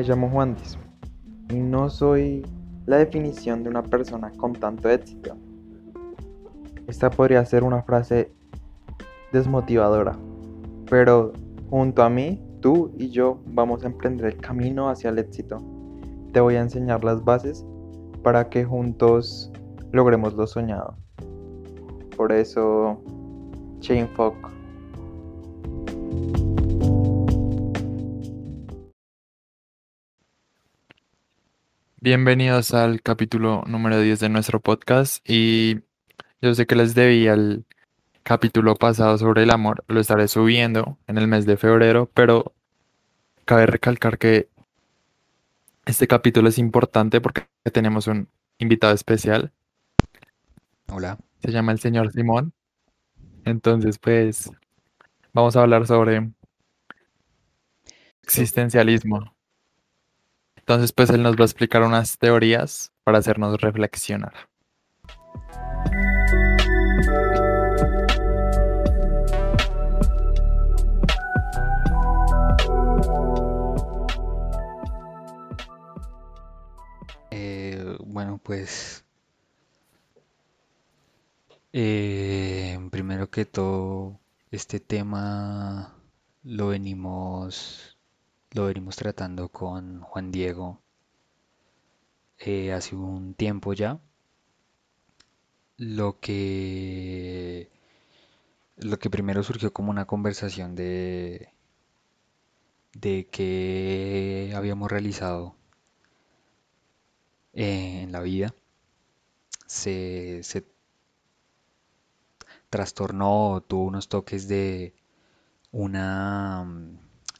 Me llamo Juan Diz y no soy la definición de una persona con tanto éxito. Esta podría ser una frase desmotivadora, pero junto a mí, tú y yo vamos a emprender el camino hacia el éxito. Te voy a enseñar las bases para que juntos logremos lo soñado. Por eso, Chain Bienvenidos al capítulo número 10 de nuestro podcast y yo sé que les debía el capítulo pasado sobre el amor, lo estaré subiendo en el mes de febrero, pero cabe recalcar que este capítulo es importante porque tenemos un invitado especial. Hola. Se llama el señor Simón. Entonces, pues, vamos a hablar sobre existencialismo. Entonces, pues él nos va a explicar unas teorías para hacernos reflexionar. Eh, bueno, pues eh, primero que todo, este tema lo venimos lo venimos tratando con Juan Diego eh, hace un tiempo ya. Lo que, lo que primero surgió como una conversación de, de que habíamos realizado en la vida se, se trastornó, tuvo unos toques de una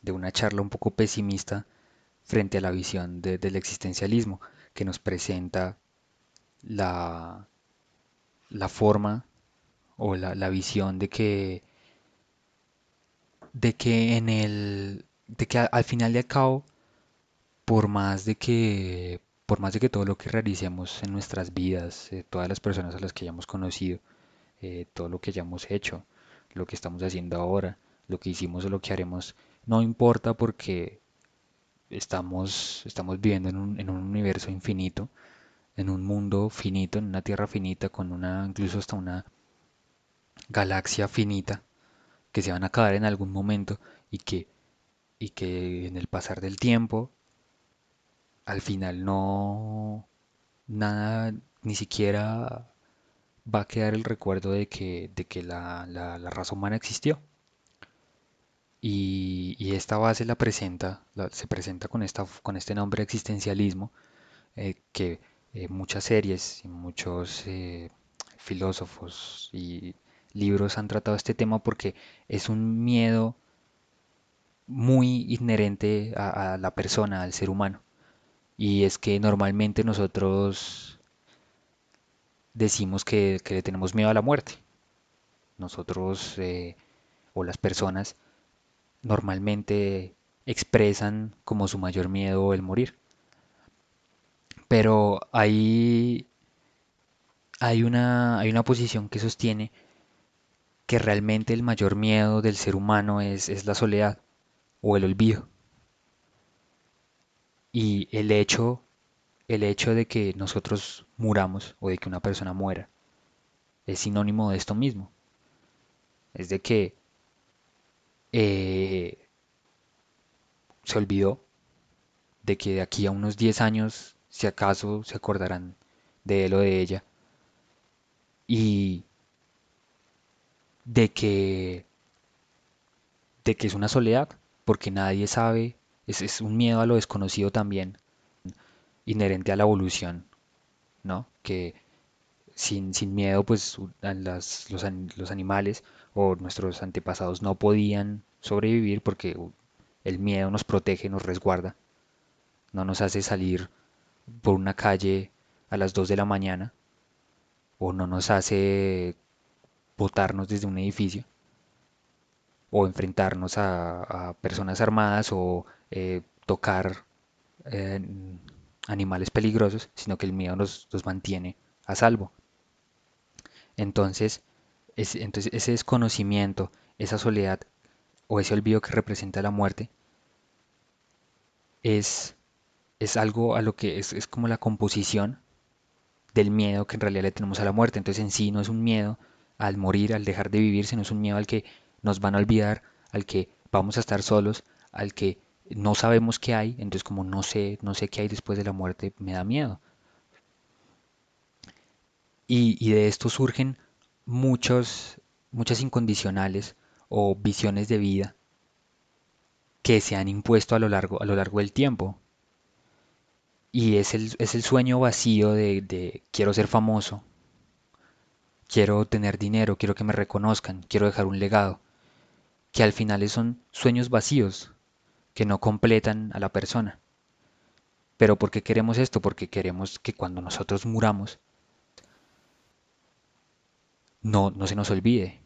de una charla un poco pesimista frente a la visión del existencialismo que nos presenta la, la forma o la, visión de que de que en el de que al final de al cabo por más de que por más de que todo lo que realicemos en nuestras vidas eh, todas las personas a las que hayamos conocido eh, todo lo que hayamos hecho lo que estamos haciendo ahora lo que hicimos o lo que haremos no importa porque estamos, estamos viviendo en un, en un universo infinito, en un mundo finito, en una tierra finita, con una, incluso hasta una galaxia finita, que se van a acabar en algún momento y que, y que en el pasar del tiempo, al final no, nada, ni siquiera va a quedar el recuerdo de que, de que la, la raza humana existió. Y, esta base la presenta, se presenta con, esta, con este nombre existencialismo, eh, que eh, muchas series y muchos eh, filósofos y libros han tratado este tema porque es un miedo muy inherente a, la persona, al ser humano. Y es que normalmente nosotros decimos que, que le tenemos miedo a la muerte. Nosotros o las personas normalmente expresan como su mayor miedo el morir. Pero hay, hay, una, hay una posición que sostiene que realmente el mayor miedo del ser humano es, es la soledad o el olvido. Y el hecho, el hecho de que nosotros muramos o de que una persona muera es sinónimo de esto mismo. Es de que eh, se olvidó de que de aquí a unos 10 años, si acaso se acordarán de él o de ella, y de que, de que es una soledad, porque nadie sabe, es, un miedo a lo desconocido también, inherente a la evolución, ¿no? Que sin, sin miedo, pues los, los animales o nuestros antepasados no podían sobrevivir porque el miedo nos protege, nos resguarda, no nos hace salir por una calle a las 2 de la mañana o no nos hace botarnos desde un edificio o enfrentarnos a, personas armadas o eh, tocar animales peligrosos, sino que el miedo nos mantiene a salvo. Entonces, entonces ese desconocimiento, esa soledad o ese olvido que representa la muerte, es es algo a lo que es, es como la composición del miedo que en realidad le tenemos a la muerte. Entonces en sí no es un miedo al morir, al dejar de vivir, sino es un miedo al que nos van a olvidar, al que vamos a estar solos, al que no sabemos qué hay, entonces como no sé, no sé qué hay después de la muerte, me da miedo. Y, y de esto surgen muchos, muchas incondicionales o visiones de vida que se han impuesto a lo largo, a lo largo del tiempo. Y es el, es el sueño vacío de, de quiero ser famoso, quiero tener dinero, quiero que me reconozcan, quiero dejar un legado, que al final son sueños vacíos que no completan a la persona. Pero ¿por qué queremos esto? Porque queremos que cuando nosotros muramos no, no se nos olvide,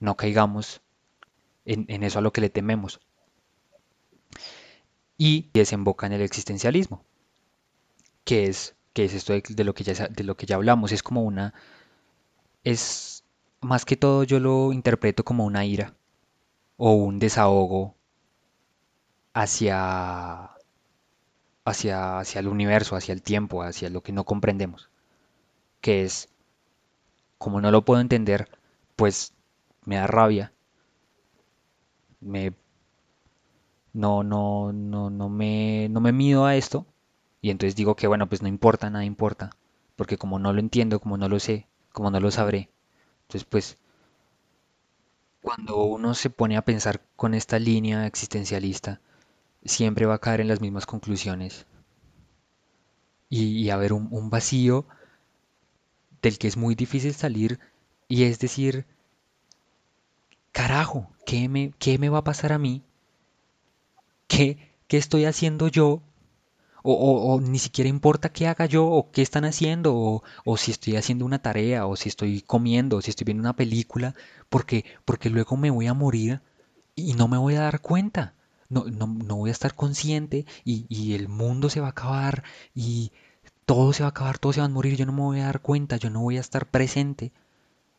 no caigamos en, en eso a lo que le tememos. Y desemboca en el existencialismo, que es, que es esto de, de lo que ya, de lo que ya hablamos, es como una, es más que todo yo lo interpreto como una ira o un desahogo hacia, hacia, hacia el universo, hacia el tiempo, hacia lo que no comprendemos, que es, como no lo puedo entender, pues me da rabia, me, no, no, no, no me, no me mido a esto, y entonces digo que bueno, pues no importa, nada importa, porque como no lo entiendo, como no lo sé, como no lo sabré, entonces pues cuando uno se pone a pensar con esta línea existencialista, siempre va a caer en las mismas conclusiones. Y, y haber un, un vacío del que es muy difícil salir y es decir, carajo, ¿qué me, qué me va a pasar a mí? ¿Qué, qué estoy haciendo yo? O, o- o ni siquiera importa qué haga yo o qué están haciendo o, o si estoy haciendo una tarea o si estoy comiendo o si estoy viendo una película porque, porque luego me voy a morir y no me voy a dar cuenta. No, no, no voy a estar consciente y, y el mundo se va a acabar y todo se va a acabar, todos se van a morir, yo no me voy a dar cuenta, yo no voy a estar presente.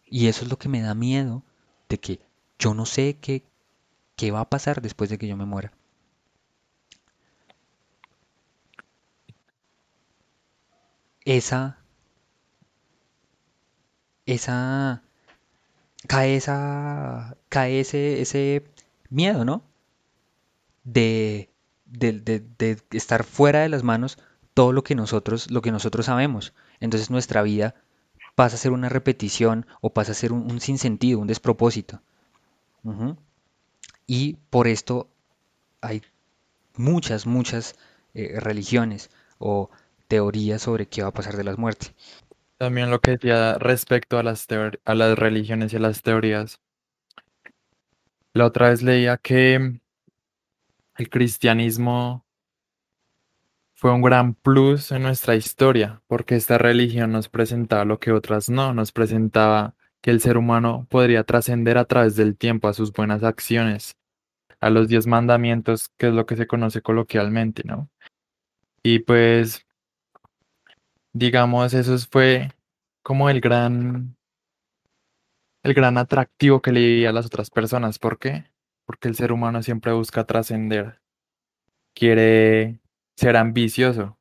Y eso es lo que me da miedo de que yo no sé qué, qué va a pasar después de que yo me muera. Esa, esa, cae esa, cae ese, ese miedo, ¿no? De, de, de estar fuera de las manos todo lo que nosotros, lo que nosotros sabemos. Entonces nuestra vida pasa a ser una repetición o pasa a ser un, un sinsentido, un despropósito. Y por esto hay muchas, muchas eh, religiones o teorías sobre qué va a pasar de las muertes. También lo que decía respecto a las a las religiones y a las teorías. La otra vez leía que el cristianismo fue un gran plus en nuestra historia, porque esta religión nos presentaba lo que otras no, nos presentaba que el ser humano podría trascender a través del tiempo a sus buenas acciones, a los diez mandamientos, que es lo que se conoce coloquialmente, ¿no? Y pues, digamos, eso fue como el gran, el gran atractivo que le veía a las otras personas. ¿Por qué? Porque el ser humano siempre busca trascender, quiere ser ambicioso.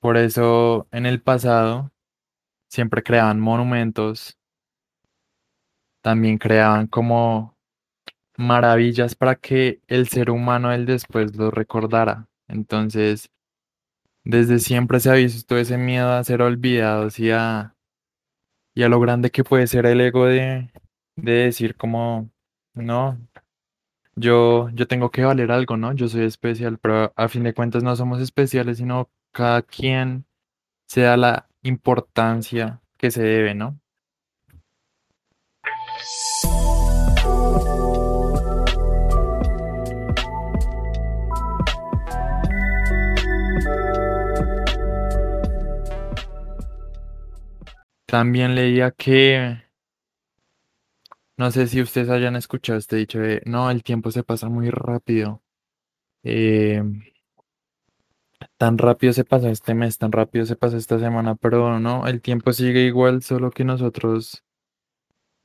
Por eso en el pasado siempre creaban monumentos, también creaban como maravillas para que el ser humano del después lo recordara. Entonces, desde siempre se ha visto ese miedo a ser olvidados y a, a lo grande que puede ser el ego de, de decir como, no, yo, yo tengo que valer algo, ¿no? Yo soy especial, pero a fin de cuentas no somos especiales, sino cada quien se da la importancia que se debe, ¿no? También leía que, no sé si ustedes hayan escuchado este dicho de, no, el tiempo se pasa muy rápido. eh, tan rápido se pasa este mes, tan rápido se pasa esta semana, pero no, el tiempo sigue igual, solo que nosotros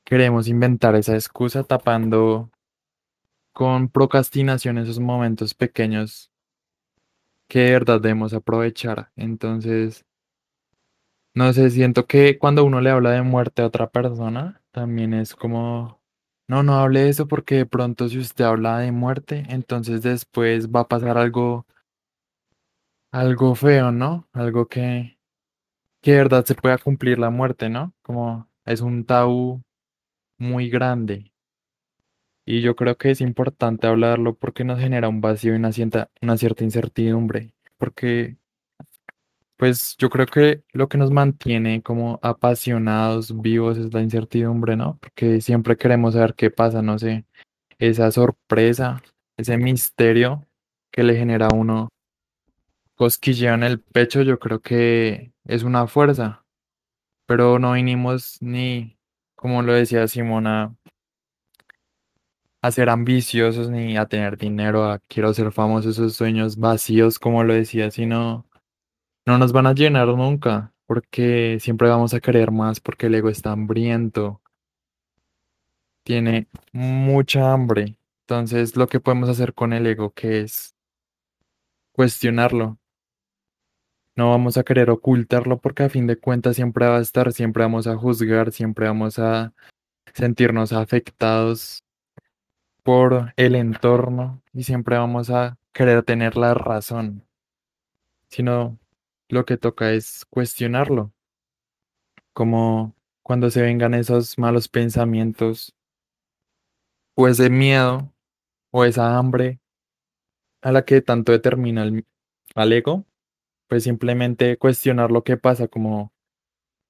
queremos inventar esa excusa tapando con procrastinación esos momentos pequeños que de verdad debemos aprovechar. Entonces, no sé, siento que cuando uno le habla de muerte a otra persona, también es como, no, no hable de eso porque de pronto si usted habla de muerte, entonces después va a pasar algo, algo feo, ¿no? Algo que, que de verdad se pueda cumplir la muerte, ¿no? Como es un tabú muy grande. Y yo creo que es importante hablarlo porque nos genera un vacío y una cierta, una cierta incertidumbre. Porque, pues, yo creo que lo que nos mantiene como apasionados, vivos, es la incertidumbre, ¿no? Porque siempre queremos saber qué pasa, no sé, esa sorpresa, ese misterio que le genera a uno cosquilleo en el pecho, yo creo que es una fuerza. Pero no vinimos ni, como lo decía Simona, a ser ambiciosos ni a tener dinero, a quiero ser famoso, esos sueños vacíos, como lo decía, sino no nos van a llenar nunca, porque siempre vamos a querer más, porque el ego está hambriento, tiene mucha hambre. Entonces, lo que podemos hacer con el ego, que es cuestionarlo. No vamos a querer ocultarlo porque a fin de cuentas siempre va a estar, siempre vamos a juzgar, siempre vamos a sentirnos afectados por el entorno y siempre vamos a querer tener la razón, sino lo que toca es cuestionarlo, como cuando se vengan esos malos pensamientos o ese miedo o esa hambre a la que tanto determina el, al ego, pues simplemente cuestionar lo que pasa como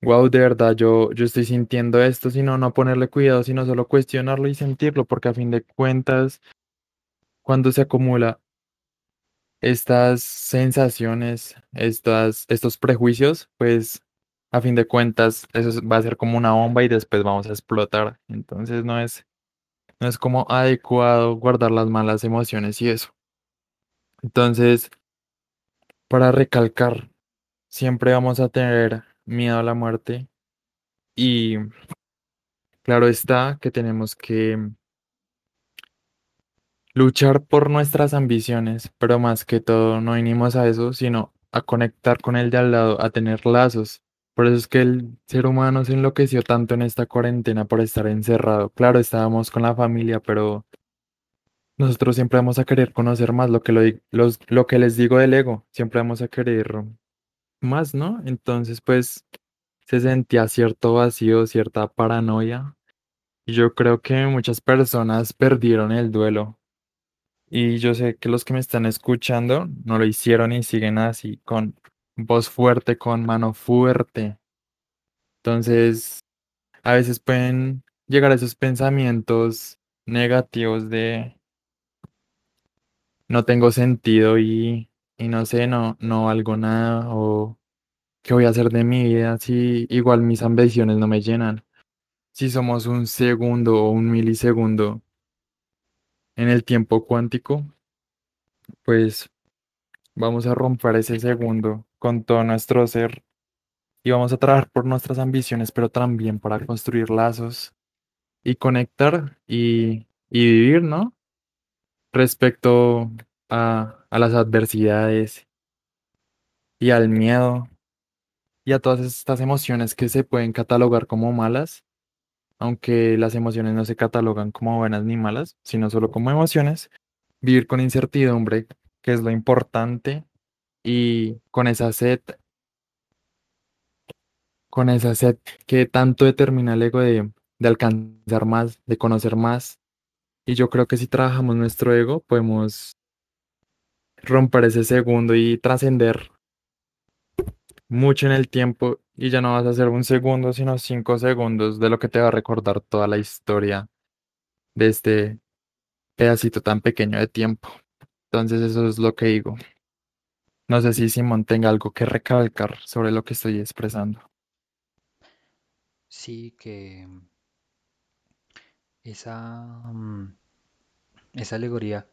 wow, de verdad, yo, yo estoy sintiendo esto, sino no ponerle cuidado, sino solo cuestionarlo y sentirlo, porque a fin de cuentas, cuando se acumula estas sensaciones, estos prejuicios, pues a fin de cuentas eso va a ser como una bomba y después vamos a explotar. Entonces no es, no es como adecuado guardar las malas emociones y eso. Entonces, para recalcar, siempre vamos a tener miedo a la muerte. Y claro está que tenemos que luchar por nuestras ambiciones, pero más que todo no vinimos a eso, sino a conectar con el de al lado, a tener lazos. Por eso es que el ser humano se enloqueció tanto en esta cuarentena por estar encerrado. Claro, estábamos con la familia, pero nosotros siempre vamos a querer conocer más lo que, lo, los, lo que les digo del ego, siempre vamos a querer más, ¿no? Entonces, pues se sentía cierto vacío, cierta paranoia. Y yo creo que muchas personas perdieron el duelo. Y yo sé que los que me están escuchando no lo hicieron y siguen así, con voz fuerte, con mano fuerte. Entonces, a veces pueden llegar a esos pensamientos negativos de no tengo sentido y, y no sé, no, no valgo nada o qué voy a hacer de mi vida si igual mis ambiciones no me llenan. Si somos un segundo o un milisegundo en el tiempo cuántico, pues vamos a romper ese segundo con todo nuestro ser y vamos a trabajar por nuestras ambiciones, pero también para construir lazos y conectar y, y vivir, ¿no? Respecto a, a las adversidades y al miedo y a todas estas emociones que se pueden catalogar como malas, aunque las emociones no se catalogan como buenas ni malas, sino solo como emociones, vivir con incertidumbre, que es lo importante, y con esa sed, con esa sed que tanto determina el ego de, de alcanzar más, de conocer más. Y yo creo que si trabajamos nuestro ego, podemos romper ese segundo y trascender mucho en el tiempo y ya no vas a hacer un segundo, sino cinco segundos de lo que te va a recordar toda la historia de este pedacito tan pequeño de tiempo. Entonces eso es lo que digo. No sé si Simón tenga algo que recalcar sobre lo que estoy expresando. Sí, que esa, mm, esa alegoría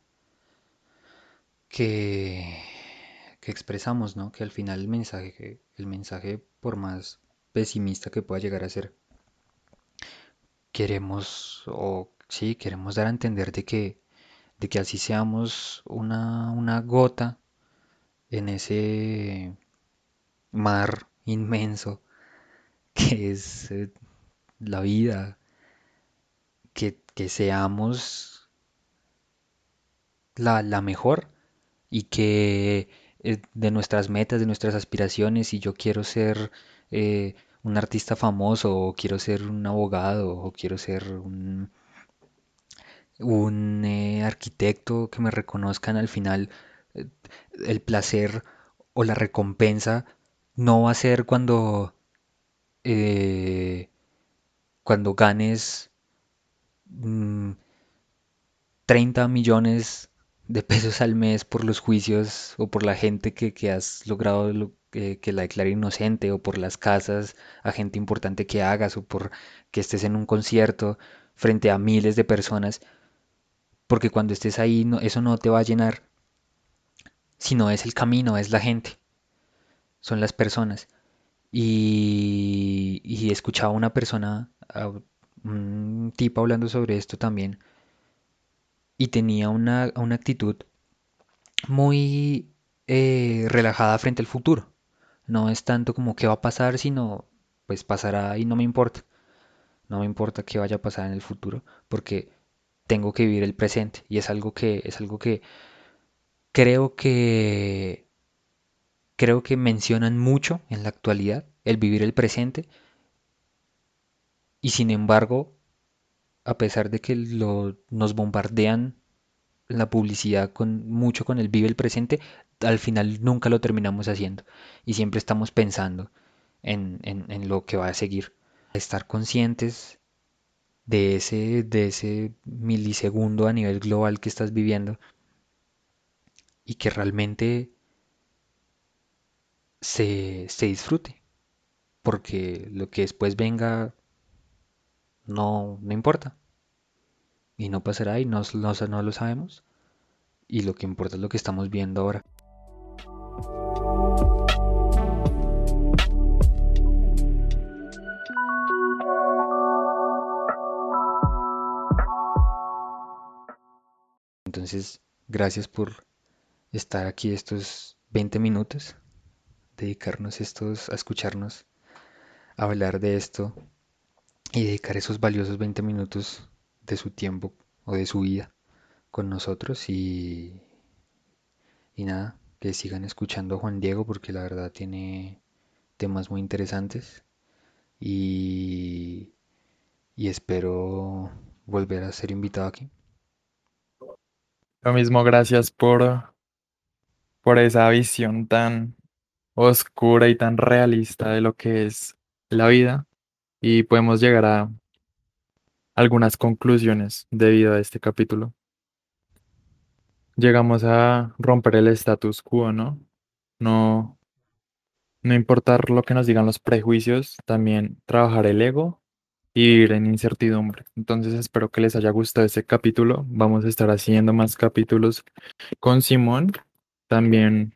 que, que expresamos, ¿no? Que al final el mensaje, que el mensaje, por más pesimista que pueda llegar a ser, queremos, o sí, queremos dar a entender de que, de que así seamos una, una gota en ese mar inmenso que es eh, la vida, que, que seamos la, la mejor y que de nuestras metas, de nuestras aspiraciones, si yo quiero ser eh, un artista famoso o quiero ser un abogado o quiero ser un, un eh, arquitecto que me reconozcan al final, eh, el placer o la recompensa no va a ser cuando, eh, cuando ganes mm, 30 millones de pesos al mes por los juicios o por la gente que, que has logrado lo- que, la declare inocente o por las casas a gente importante que hagas o por que estés en un concierto frente a miles de personas, porque cuando estés ahí no, eso no te va a llenar, sino es el camino, es la gente, son las personas. Y, y escuchaba una persona, a un tipo hablando sobre esto también, y tenía una, una actitud muy eh, relajada frente al futuro. No es tanto como qué va a pasar, sino pues pasará y no me importa. No me importa qué vaya a pasar en el futuro, porque tengo que vivir el presente y es algo que es algo que creo que creo que mencionan mucho en la actualidad, el vivir el presente y sin embargo, a pesar de que lo, nos bombardean la publicidad con mucho con el vive el presente, al final nunca lo terminamos haciendo y siempre estamos pensando en, en, en lo que va a seguir. Estar conscientes de ese, de ese milisegundo a nivel global que estás viviendo y que realmente se, se disfrute, porque lo que después venga no, no importa y no pasará y no, no, no lo sabemos y lo que importa es lo que estamos viendo ahora. Entonces, gracias por estar aquí estos 20 minutos, dedicarnos estos a escucharnos, a hablar de esto y dedicar esos valiosos 20 minutos de su tiempo o de su vida con nosotros y, y nada, que sigan escuchando a Juan Diego porque la verdad tiene temas muy interesantes y, y espero volver a ser invitado aquí. Lo mismo, gracias por, por esa visión tan oscura y tan realista de lo que es la vida y podemos llegar a algunas conclusiones debido a este capítulo. Llegamos a romper el status quo, ¿no? No, no importar lo que nos digan los prejuicios, también trabajar el ego y vivir en incertidumbre. Entonces espero que les haya gustado este capítulo. Vamos a estar haciendo más capítulos con Simón. También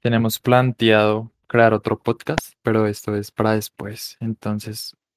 tenemos planteado crear otro podcast, pero esto es para después. Entonces,